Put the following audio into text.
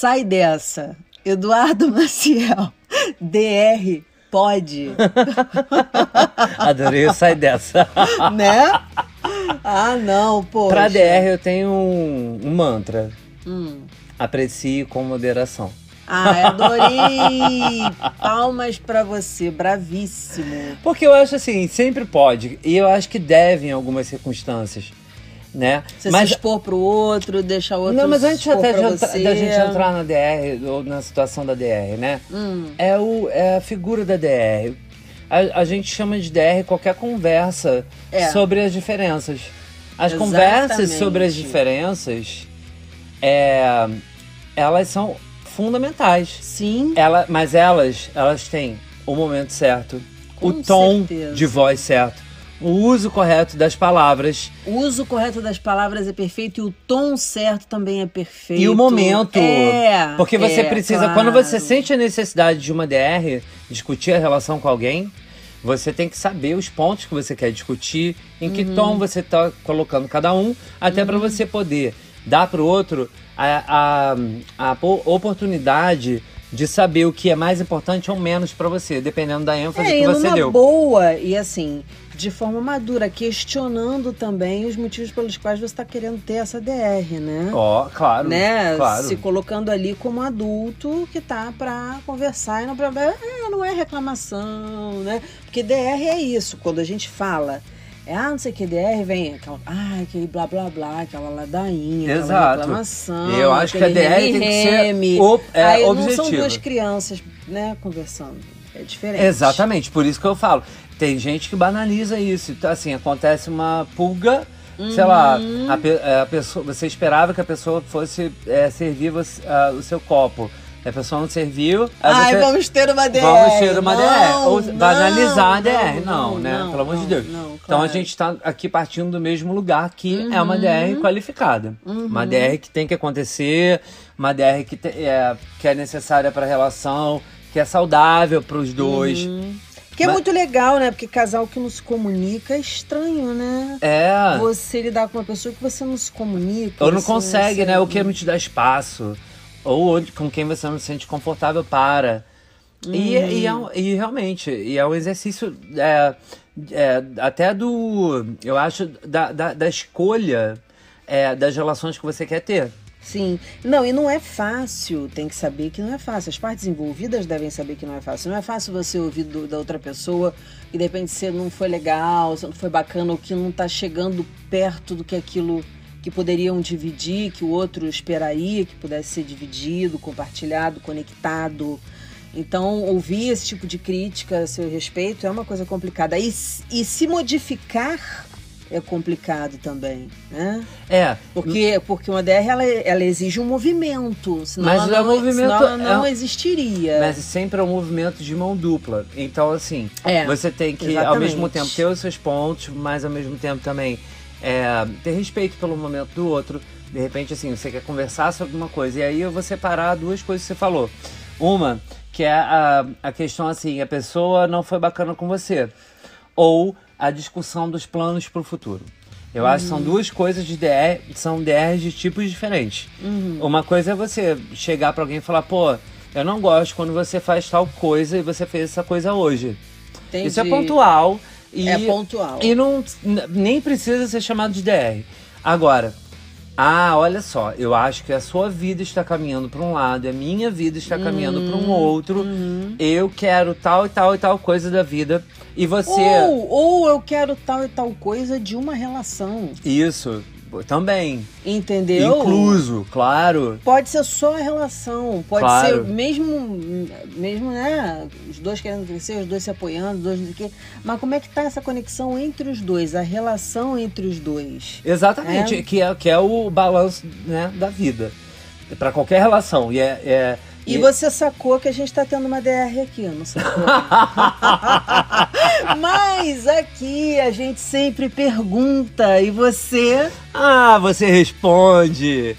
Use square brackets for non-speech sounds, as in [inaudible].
Sai dessa. Eduardo [laughs] Maciel, DR, pode. [laughs] Adorei sai dessa. [laughs] né? Ah, não, pô. Pra DR eu tenho um, um mantra. Hum. Aprecie com moderação. Ai, adorei! Palmas pra você, bravíssimo. Porque eu acho assim, sempre pode. E eu acho que deve em algumas circunstâncias. Né? Você se expor pro outro, deixar o outro Não, mas antes até de, você. da gente entrar na DR, ou na situação da DR, né? Hum. É, o, é a figura da DR. A, a gente chama de DR qualquer conversa É. sobre as diferenças. As Exatamente. conversas sobre as diferenças, é, elas são fundamentais. Sim, Ela, mas elas, elas têm o momento certo, Com o tom certeza. de voz certo, o uso correto das palavras o uso correto das palavras é perfeito e o tom certo também é perfeito. e o momento. É, Porque você é, precisa, claro. quando você sente a necessidade de uma DR, discutir a relação com alguém, você tem que saber os pontos que você quer discutir, em Uhum. que tom você está colocando cada um, até para você poder dar para o outro a, a, a po- oportunidade de saber o que é mais importante ou menos para você, dependendo da ênfase É, que você deu. boa e assim, de forma madura, questionando também os motivos pelos quais você está querendo ter essa DR, né? Ó, claro. né? Claro. Se colocando ali como adulto que tá pra conversar e não pra. É, não é reclamação, né? Porque DR é isso, quando a gente fala. É, ah, não sei o que, DR vem aquela, ah, aquele blá blá blá, aquela ladainha, aquela Exato. reclamação. Eu acho que a DR tem que ser ob- é, Aí não são duas crianças, né, conversando. Diferente. Exatamente, por isso que eu falo. Tem gente que banaliza isso. Então, assim, acontece uma pulga, sei lá, Uhum. a, é, a pessoa, você esperava que a pessoa fosse é, servir você- ah, o seu copo. A pessoa não serviu. Ai, você- vamos ter uma DR. Vamos ter uma Não, DR. Ou não, banalizar a DR. não, Não, não, né? não, Pelo amor de Deus. não, Então claro. a gente está aqui partindo do mesmo lugar, que é uma Uhum. DR qualificada. Uma DR que tem que acontecer, uma DR que, te- é, que é necessária para a relação, que é saudável para os dois. Que é Mas- muito legal, né? Porque casal que não se comunica é estranho, né? É. Você lidar com uma pessoa que você não se comunica. Ou não consegue, né? Ou que não te dá espaço. Ou com quem você não se sente confortável para. E, e, é e realmente, e é um exercício é, é, até do. Eu acho, da, da, da escolha é, das relações que você quer ter. Sim. Não, e não é fácil. Tem que saber que não é fácil. As partes envolvidas devem saber que não é fácil. Não é fácil você ouvir do- da outra pessoa e de repente você não foi legal, você não foi bacana, ou que não tá chegando perto do que aquilo que poderiam dividir, que o outro esperaria que pudesse ser dividido, compartilhado, conectado. Então, ouvir esse tipo de crítica a seu respeito é uma coisa complicada. E, e se modificar é complicado também, né? É. Porque, porque uma DR ela, ela exige um movimento, senão Mas ela não, movimento- senão ela não é- existiria. Mas sempre é um movimento de mão dupla. Então, assim, É, você tem que, ao exatamente. mesmo tempo, ter os seus pontos, mas ao mesmo tempo também é, ter respeito pelo momento do outro. De repente, assim, você quer conversar sobre uma coisa, e aí eu vou separar duas coisas que você falou. Uma, que é a, a questão assim, a pessoa não foi bacana com você. Ou a discussão dos planos para o futuro. Eu acho que são duas coisas de DR, são DRs de tipos diferentes. Uma coisa é você chegar para alguém e falar, pô, eu não gosto quando você faz tal coisa e você fez essa coisa hoje. Entendi. Isso é pontual. E, É pontual. E não, nem precisa ser chamado de DR. Agora, ah, olha só, eu acho que a sua vida está caminhando para um lado e a minha vida está caminhando para Uhum. um outro. Eu quero tal e tal e tal coisa da vida. E você. Ou, ou eu quero tal e tal coisa de uma relação, Isso, também. entendeu? Incluso, claro. Pode ser só a relação, pode Claro. ser mesmo, mesmo, né? Os dois querendo crescer, os dois se apoiando, os dois não sei o quê. Mas como é que tá essa conexão entre os dois, a relação entre os dois? Exatamente, É. Que, é, que é o balanço né, da vida. Para qualquer relação. E é. é- E você sacou que a gente tá tendo uma DR aqui, não sacou? [laughs] Mas aqui a gente sempre pergunta e você Ah, você responde.